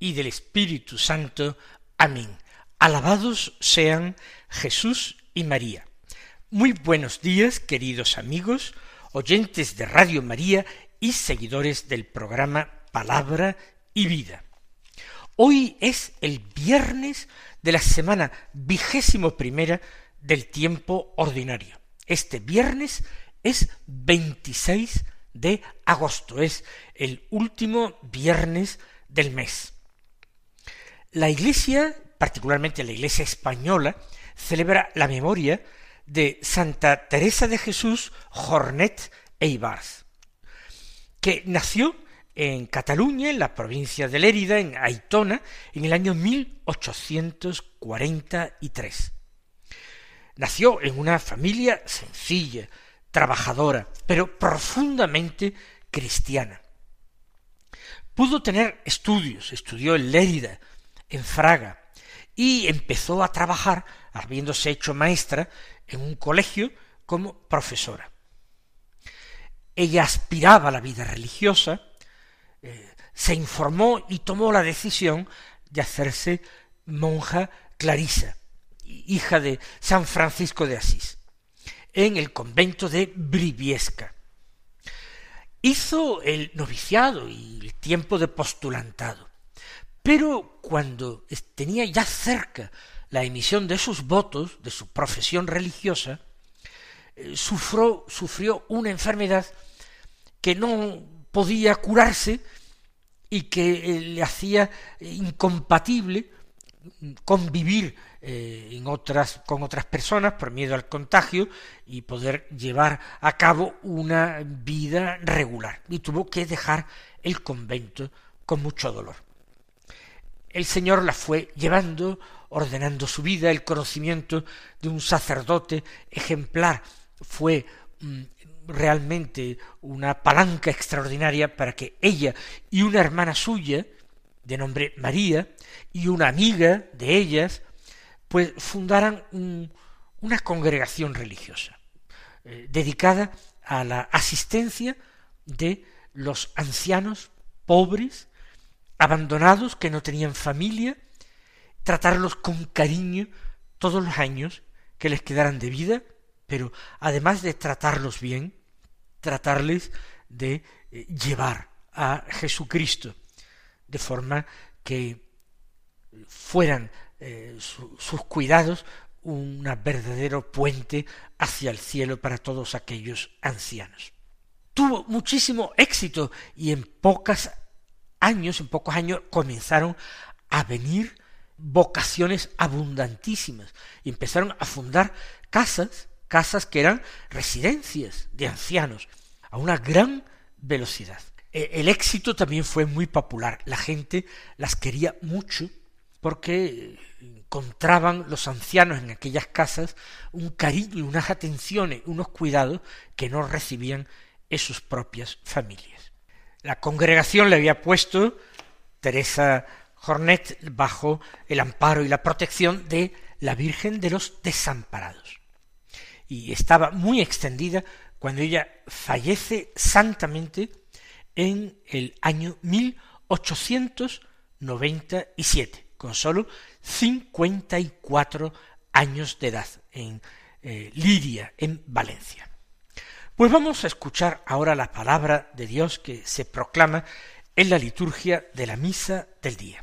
y del Espíritu Santo. Amén. Alabados sean Jesús y María. Muy buenos días, queridos amigos, oyentes de Radio María y seguidores del programa Palabra y Vida. Hoy es el viernes de la semana vigésimo primera del tiempo ordinario. Este viernes es 26 de agosto, es el último viernes del mes. La Iglesia, particularmente la Iglesia española, celebra la memoria de Santa Teresa de Jesús Jornet e Ibarz, que nació en Cataluña, en la provincia de Lérida, en Aitona, en el año 1843. Nació en una familia sencilla, trabajadora, pero profundamente cristiana. Pudo tener estudios, estudió en Lérida, en Fraga, y empezó a trabajar, habiéndose hecho maestra, en un colegio como profesora. Ella aspiraba a la vida religiosa, eh, se informó y tomó la decisión de hacerse monja clarisa, hija de San Francisco de Asís, en el convento de Briviesca. Hizo el noviciado y el tiempo de postulantado. Pero cuando tenía ya cerca la emisión de sus votos, de su profesión religiosa, eh, sufrió, sufrió una enfermedad que no podía curarse y que eh, le hacía incompatible convivir eh, en otras, con otras personas por miedo al contagio y poder llevar a cabo una vida regular. Y tuvo que dejar el convento con mucho dolor el Señor la fue llevando, ordenando su vida, el conocimiento de un sacerdote ejemplar fue mm, realmente una palanca extraordinaria para que ella y una hermana suya, de nombre María, y una amiga de ellas, pues fundaran una congregación religiosa, eh, dedicada a la asistencia de los ancianos pobres abandonados que no tenían familia, tratarlos con cariño todos los años que les quedaran de vida, pero además de tratarlos bien, tratarles de eh, llevar a Jesucristo, de forma que fueran eh, sus cuidados un verdadero puente hacia el cielo para todos aquellos ancianos. Tuvo muchísimo éxito y en pocas años, en pocos años, comenzaron a venir vocaciones abundantísimas y empezaron a fundar casas, casas que eran residencias de ancianos, a una gran velocidad. E, el éxito también fue muy popular, la gente las quería mucho porque encontraban los ancianos en aquellas casas un cariño unas atenciones, unos cuidados que no recibían en sus propias familias. La congregación le había puesto Teresa Jornet bajo el amparo y la protección de la Virgen de los Desamparados. Y estaba muy extendida cuando ella fallece santamente en el año 1897, con sólo 54 años de edad, en eh, Liria, en Valencia. Pues vamos a escuchar ahora la palabra de Dios que se proclama en la liturgia de la misa del día.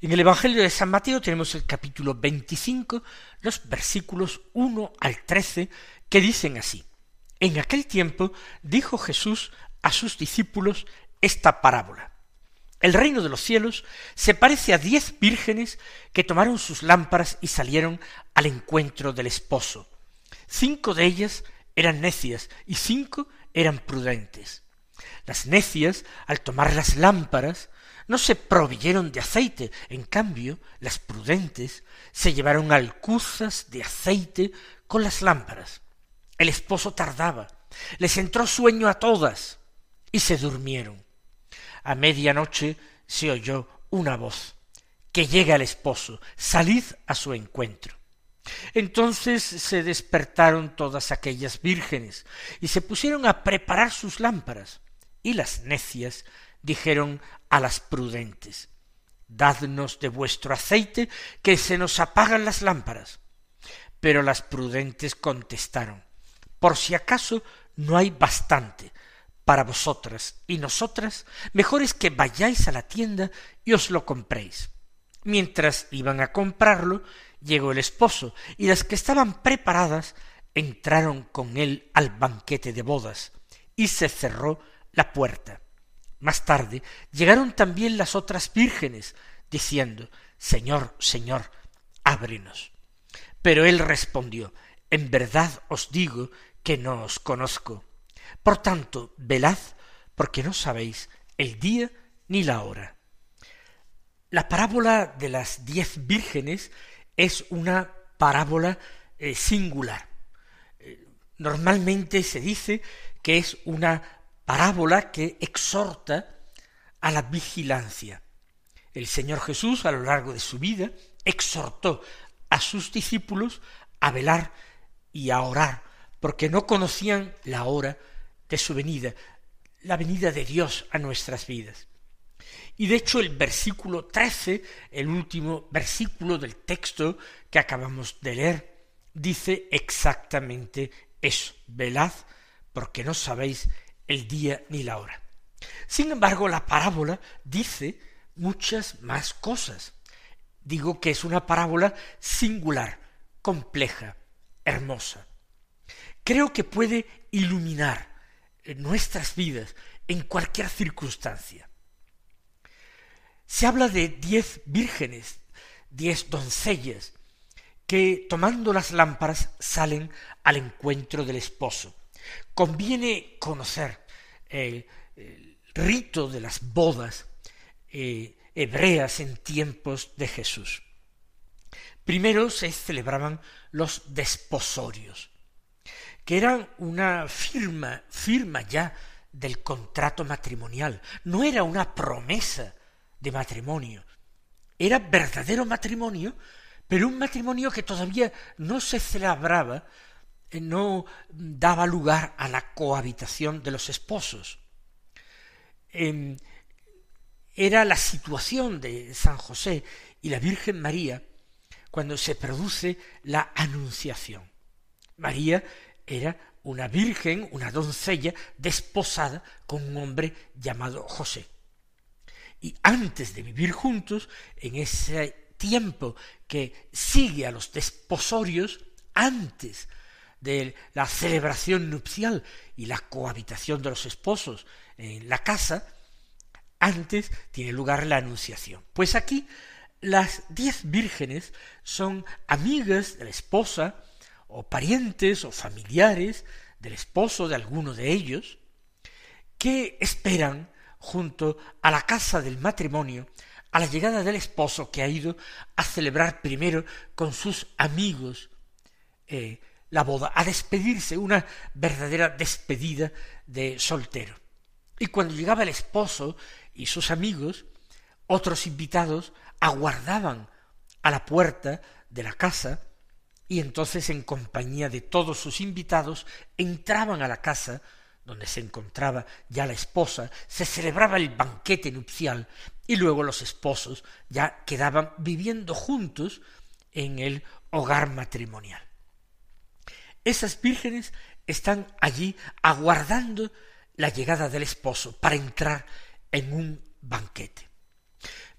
En el Evangelio de San Mateo tenemos el capítulo 25, los versículos 1 al 13, que dicen así. En aquel tiempo dijo Jesús a sus discípulos esta parábola. El reino de los cielos se parece a diez vírgenes que tomaron sus lámparas y salieron al encuentro del esposo. Cinco de ellas eran necias y cinco eran prudentes. Las necias, al tomar las lámparas, no se proveyeron de aceite, en cambio, las prudentes se llevaron alcuzas de aceite con las lámparas. El esposo tardaba, les entró sueño a todas, y se durmieron. A media noche se oyó una voz que llega el esposo, salid a su encuentro. Entonces se despertaron todas aquellas vírgenes y se pusieron a preparar sus lámparas, y las necias dijeron a las prudentes Dadnos de vuestro aceite, que se nos apagan las lámparas. Pero las prudentes contestaron Por si acaso no hay bastante para vosotras y nosotras, mejor es que vayáis a la tienda y os lo compréis. Mientras iban a comprarlo, llegó el esposo, y las que estaban preparadas entraron con él al banquete de bodas, y se cerró la puerta. Más tarde llegaron también las otras vírgenes, diciendo Señor, Señor, ábrenos. Pero él respondió En verdad os digo que no os conozco. Por tanto, velad, porque no sabéis el día ni la hora. La parábola de las diez vírgenes es una parábola eh, singular. Eh, normalmente se dice que es una parábola que exhorta a la vigilancia. El Señor Jesús a lo largo de su vida exhortó a sus discípulos a velar y a orar, porque no conocían la hora de su venida, la venida de Dios a nuestras vidas. Y de hecho el versículo trece, el último versículo del texto que acabamos de leer, dice exactamente eso, velad porque no sabéis el día ni la hora. Sin embargo, la parábola dice muchas más cosas. Digo que es una parábola singular, compleja, hermosa. Creo que puede iluminar nuestras vidas en cualquier circunstancia. Se habla de diez vírgenes, diez doncellas, que tomando las lámparas salen al encuentro del esposo. Conviene conocer el, rito de las bodas eh, hebreas en tiempos de Jesús. Primero se celebraban los desposorios, que eran una firma, firma ya del contrato matrimonial, no era una promesa de matrimonio, era verdadero matrimonio, pero un matrimonio que todavía no se celebraba, eh, no daba lugar a la cohabitación de los esposos. Em, era la situación de San José y la Virgen María cuando se produce la anunciación. María era una virgen, una doncella desposada con un hombre llamado José. Y antes de vivir juntos, en ese tiempo que sigue a los desposorios, antes de la celebración nupcial y la cohabitación de los esposos en la casa, antes tiene lugar la anunciación. Pues aquí las diez vírgenes son amigas de la esposa, o parientes o familiares del esposo de alguno de ellos, que esperan junto a la casa del matrimonio a la llegada del esposo que ha ido a celebrar primero con sus amigos eh, la boda, a despedirse, una verdadera despedida de soltero. Y cuando llegaba el esposo y sus amigos, otros invitados aguardaban a la puerta de la casa y entonces en compañía de todos sus invitados entraban a la casa donde se encontraba ya la esposa, se celebraba el banquete nupcial y luego los esposos ya quedaban viviendo juntos en el hogar matrimonial. Esas vírgenes están allí aguardando la llegada del esposo para entrar en un banquete.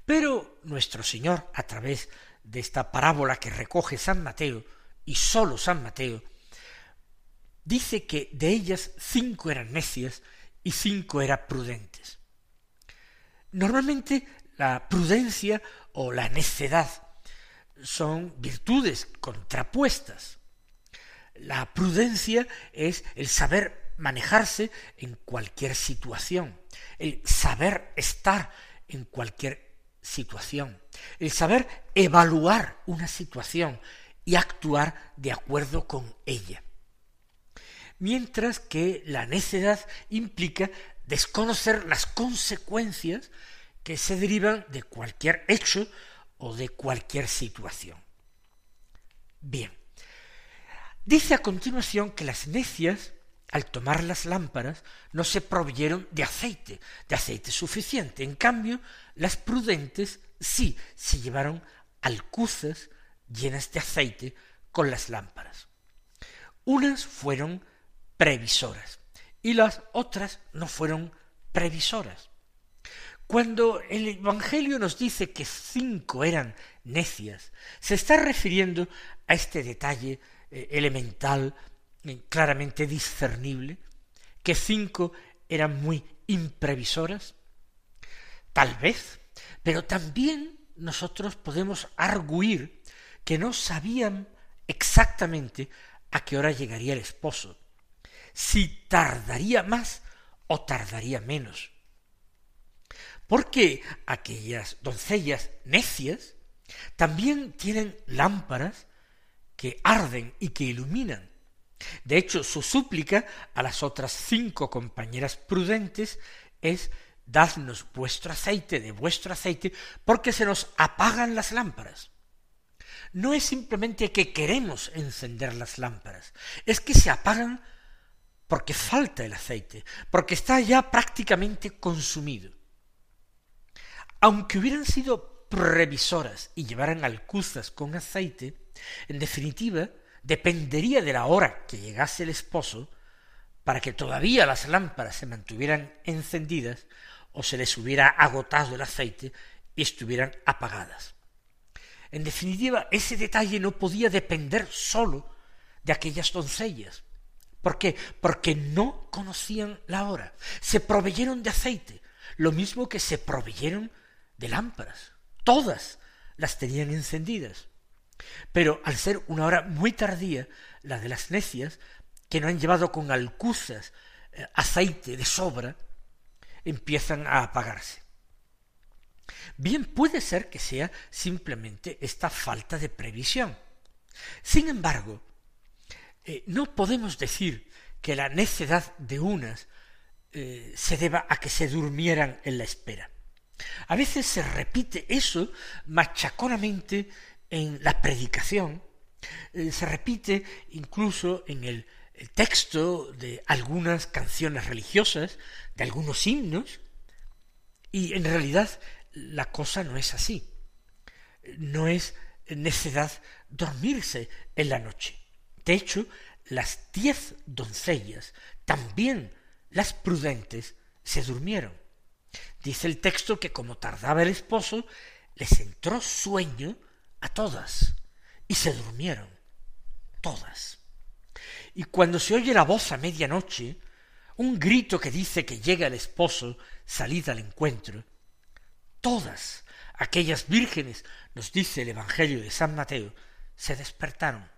Pero nuestro Señor, a través de esta parábola que recoge San Mateo, y sólo San Mateo, dice que de ellas cinco eran necias y cinco eran prudentes. Normalmente la prudencia o la necedad son virtudes contrapuestas. La prudencia es el saber manejarse en cualquier situación, el saber estar en cualquier situación, el saber evaluar una situación y actuar de acuerdo con ella. Mientras que la necedad implica desconocer las consecuencias que se derivan de cualquier hecho o de cualquier situación. Bien, dice a continuación que las necias, al tomar las lámparas, no se proveyeron de aceite, de aceite suficiente. En cambio, las prudentes sí se llevaron alcuzas llenas de aceite con las lámparas. Unas fueron previsoras y las otras no fueron previsoras. Cuando el Evangelio nos dice que cinco eran necias, se está refiriendo a este detalle eh, elemental, eh, claramente discernible, que cinco eran muy imprevisoras. Tal vez, pero también nosotros podemos arguir que no sabían exactamente a qué hora llegaría el esposo, si tardaría más o tardaría menos porque aquellas doncellas necias también tienen lámparas que arden y que iluminan. De hecho, su súplica a las otras cinco compañeras prudentes es dadnos vuestro aceite, de vuestro aceite, porque se nos apagan las lámparas. No es simplemente que queremos encender las lámparas, es que se apagan porque falta el aceite, porque está ya prácticamente consumido aunque hubieran sido previsoras y llevaran alcuzas con aceite, en definitiva, dependería de la hora que llegase el esposo para que todavía las lámparas se mantuvieran encendidas o se les hubiera agotado el aceite y estuvieran apagadas. En definitiva, ese detalle no podía depender sólo de aquellas doncellas. ¿Por qué? Porque no conocían la hora. Se proveyeron de aceite, lo mismo que se proveyeron de lámparas. Todas las tenían encendidas. Pero al ser una hora muy tardía, la de las necias, que no han llevado con alcuzas eh, aceite de sobra, empiezan a apagarse. Bien puede ser que sea simplemente esta falta de previsión. Sin embargo, eh, no podemos decir que la necedad de unas eh, se deba a que se durmieran en la espera. A veces se repite eso machaconamente en la predicación, eh, se repite incluso en el, el texto de algunas canciones religiosas, de algunos himnos, y en realidad la cosa no es así. No es necedad dormirse en la noche. De hecho, las diez doncellas, también las prudentes, se durmieron. Dice el texto que como tardaba el esposo, les entró sueño a todas y se durmieron todas. Y cuando se oye la voz a medianoche, un grito que dice que llega el esposo, salid al encuentro, todas aquellas vírgenes, nos dice el Evangelio de San Mateo, se despertaron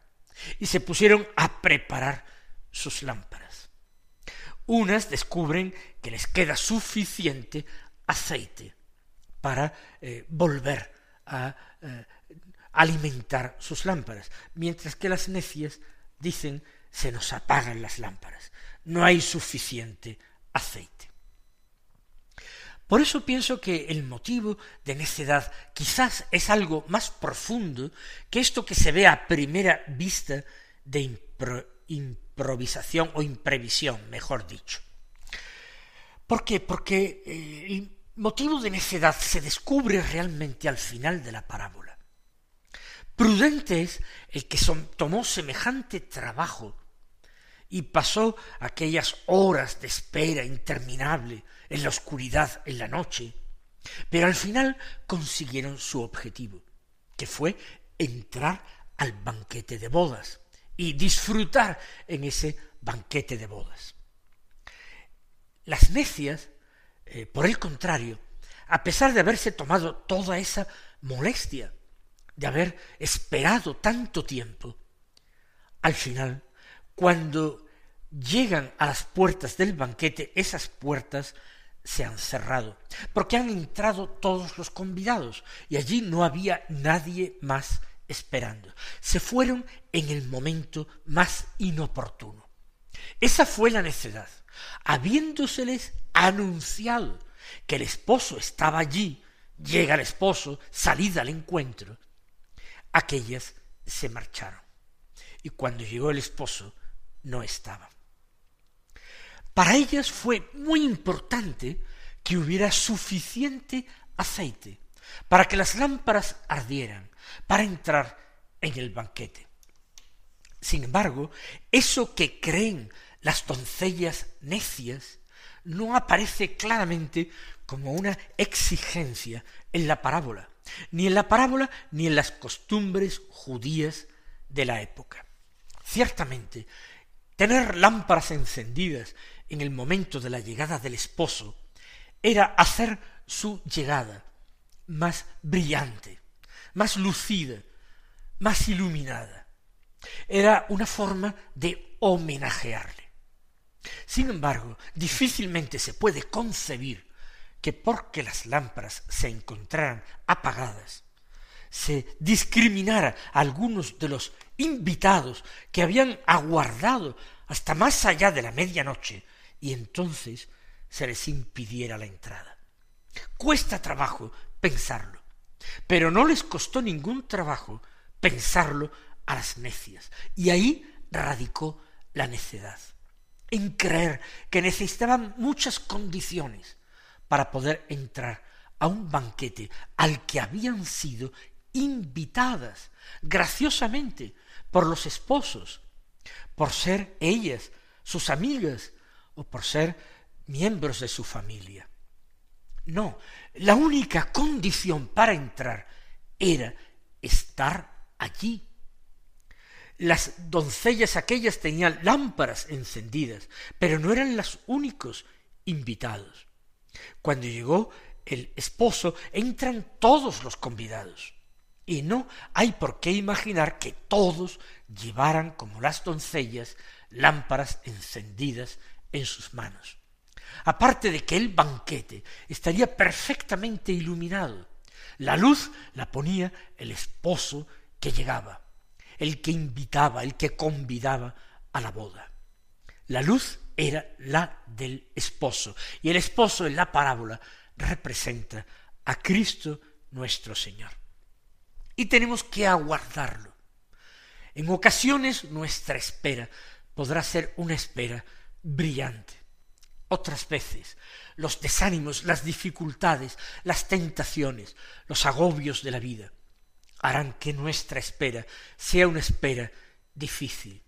y se pusieron a preparar sus lámparas. Unas descubren que les queda suficiente aceite para eh, volver a eh, alimentar sus lámparas, mientras que las necias dicen se nos apagan las lámparas, no hay suficiente aceite. Por eso pienso que el motivo de necedad quizás es algo más profundo que esto que se ve a primera vista de improvisación o imprevisión, mejor dicho. ¿Por qué? Porque eh, el motivo de necedad se descubre realmente al final de la parábola. Prudente es el que tomó semejante trabajo y pasó aquellas horas de espera interminable en la oscuridad, en la noche, pero al final consiguieron su objetivo, que fue entrar al banquete de bodas y disfrutar en ese banquete de bodas. Las necias, eh, por el contrario, a pesar de haberse tomado toda esa molestia, de haber esperado tanto tiempo, al final, cuando llegan a las puertas del banquete, esas puertas se han cerrado, porque han entrado todos los convidados, y allí no había nadie más esperando. Se fueron en el momento más inoportuno. Esa fue la necedad. Habiéndoseles anunciado que el esposo estaba allí, llega el esposo, salida al encuentro, aquellas se marcharon. Y cuando llegó el esposo, no estaba. Para ellas fue muy importante que hubiera suficiente aceite para que las lámparas ardieran, para entrar en el banquete. Sin embargo, eso que creen las doncellas necias no aparece claramente como una exigencia en la parábola, ni en la parábola ni en las costumbres judías de la época. Ciertamente, tener lámparas encendidas en el momento de la llegada del esposo era hacer su llegada más brillante, más lucida, más iluminada. Era una forma de homenajearle. Sin embargo, difícilmente se puede concebir que porque las lámparas se encontraran apagadas, se discriminara a algunos de los invitados que habían aguardado hasta más allá de la medianoche y entonces se les impidiera la entrada. Cuesta trabajo pensarlo, pero no les costó ningún trabajo pensarlo a las necias, y ahí radicó la necedad, en creer que necesitaban muchas condiciones para poder entrar a un banquete al que habían sido invitadas graciosamente por los esposos, por ser ellas sus amigas o por ser miembros de su familia. No, la única condición para entrar era estar allí. Las doncellas aquellas tenían lámparas encendidas, pero no eran los únicos invitados. Cuando llegó el esposo, entran todos los convidados. Y no hay por qué imaginar que todos llevaran, como las doncellas, lámparas encendidas en sus manos. Aparte de que el banquete estaría perfectamente iluminado, la luz la ponía el esposo que llegaba, el que invitaba, el que convidaba a la boda. La luz era la del esposo, y el esposo en la parábola representa a Cristo nuestro Señor. Y tenemos que aguardarlo. En ocasiones nuestra espera podrá ser una espera brillante. Otras veces los desánimos, las dificultades, las tentaciones, los agobios de la vida harán que nuestra espera sea una espera difícil.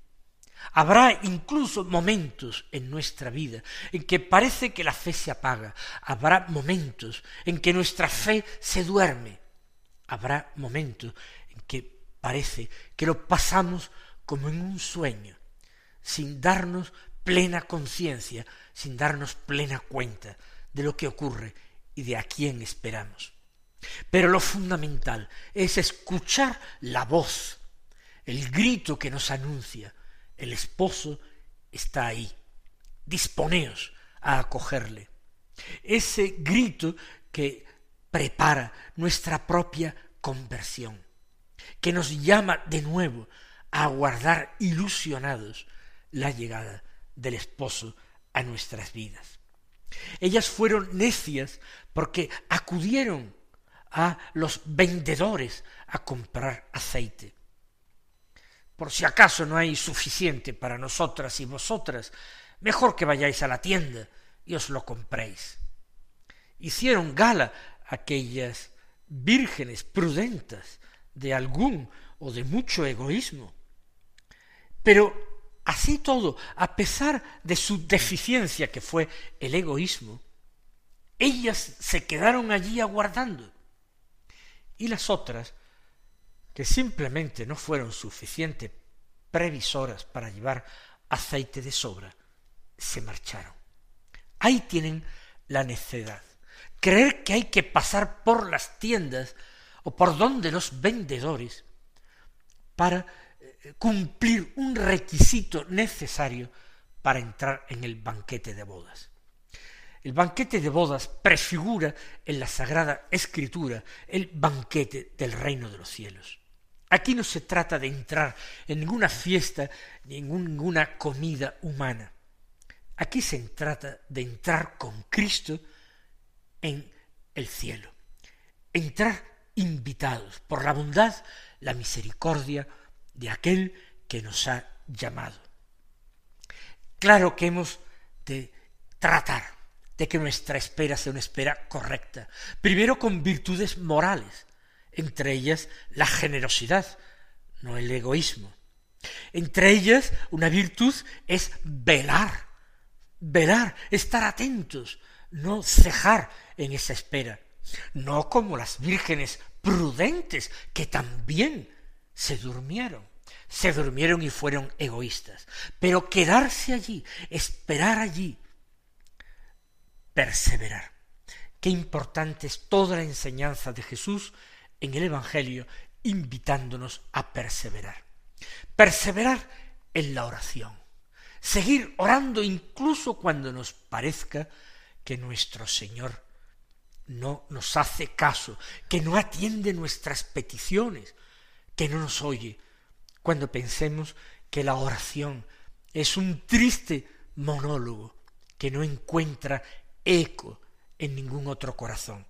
Habrá incluso momentos en nuestra vida en que parece que la fe se apaga, habrá momentos en que nuestra fe se duerme, habrá momentos en que parece que lo pasamos como en un sueño, sin darnos plena conciencia, sin darnos plena cuenta de lo que ocurre y de a quién esperamos. Pero lo fundamental es escuchar la voz, el grito que nos anuncia, el esposo está ahí, disponeos a acogerle. Ese grito que prepara nuestra propia conversión, que nos llama de nuevo a aguardar ilusionados la llegada del esposo a nuestras vidas. Ellas fueron necias porque acudieron a los vendedores a comprar aceite. Por si acaso no hay suficiente para nosotras y vosotras, mejor que vayáis a la tienda y os lo compréis. Hicieron gala aquellas vírgenes prudentes de algún o de mucho egoísmo. Pero Así todo, a pesar de su deficiencia que fue el egoísmo, ellas se quedaron allí aguardando. Y las otras, que simplemente no fueron suficiente previsoras para llevar aceite de sobra, se marcharon. Ahí tienen la necedad. Creer que hay que pasar por las tiendas o por donde los vendedores para cumplir un requisito necesario para entrar en el banquete de bodas. El banquete de bodas prefigura en la Sagrada Escritura el banquete del reino de los cielos. Aquí no se trata de entrar en ninguna fiesta ni en ninguna comida humana. Aquí se trata de entrar con Cristo en el cielo. Entrar invitados por la bondad, la misericordia de aquel que nos ha llamado. Claro que hemos de tratar de que nuestra espera sea una espera correcta, primero con virtudes morales, entre ellas la generosidad, no el egoísmo. Entre ellas una virtud es velar, velar, estar atentos, no cejar en esa espera, no como las vírgenes prudentes que también se durmieron, se durmieron y fueron egoístas, pero quedarse allí, esperar allí, perseverar. Qué importante es toda la enseñanza de Jesús en el Evangelio invitándonos a perseverar. Perseverar en la oración. Seguir orando incluso cuando nos parezca que nuestro Señor no nos hace caso, que no atiende nuestras peticiones, que no nos oye, cuando pensemos que la oración es un triste monólogo que no encuentra eco en ningún otro corazón.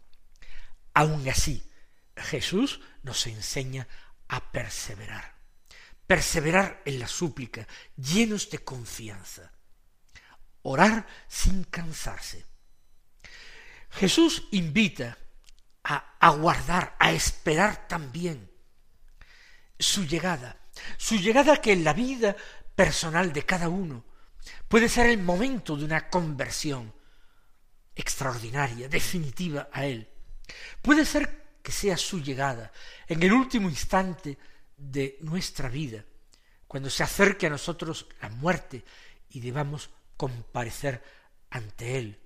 Aun así, Jesús nos enseña a perseverar, perseverar en la súplica, llenos de confianza, orar sin cansarse. Jesús invita a aguardar, a esperar también su llegada, su llegada que en la vida personal de cada uno puede ser el momento de una conversión extraordinaria, definitiva a Él. Puede ser que sea su llegada, en el último instante de nuestra vida, cuando se acerque a nosotros la muerte y debamos comparecer ante Él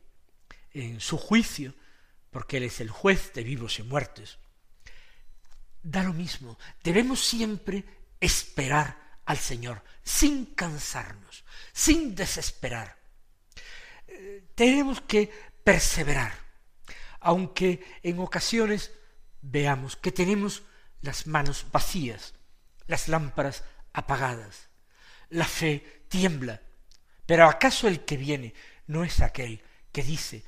en su juicio, porque Él es el juez de vivos y muertos. Da lo mismo, debemos siempre esperar al Señor, sin cansarnos, sin desesperar. Eh, tenemos que perseverar, aunque en ocasiones veamos que tenemos las manos vacías, las lámparas apagadas. La fe tiembla. Pero ¿acaso el que viene no es aquel que dice,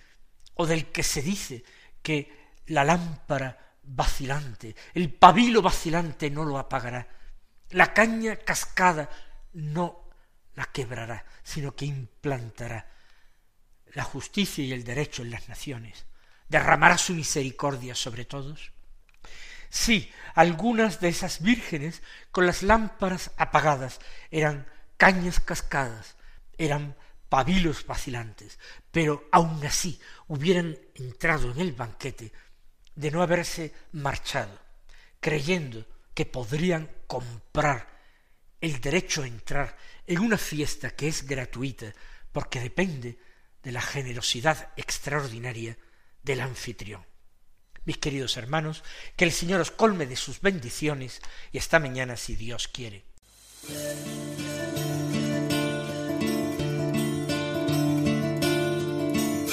o del que se dice, que la lámpara vacilante, el pabilo vacilante no lo apagará, la caña cascada no la quebrará, sino que implantará la justicia y el derecho en las naciones, derramará su misericordia sobre todos? Sí, algunas de esas vírgenes con las lámparas apagadas eran cañas cascadas, eran pabilos vacilantes, pero aun así hubieran entrado en el banquete de no haberse marchado, creyendo que podrían comprar el derecho a entrar en una fiesta que es gratuita porque depende de la generosidad extraordinaria del anfitrión. Mis queridos hermanos, que el Señor os colme de sus bendiciones y esta mañana si Dios quiere.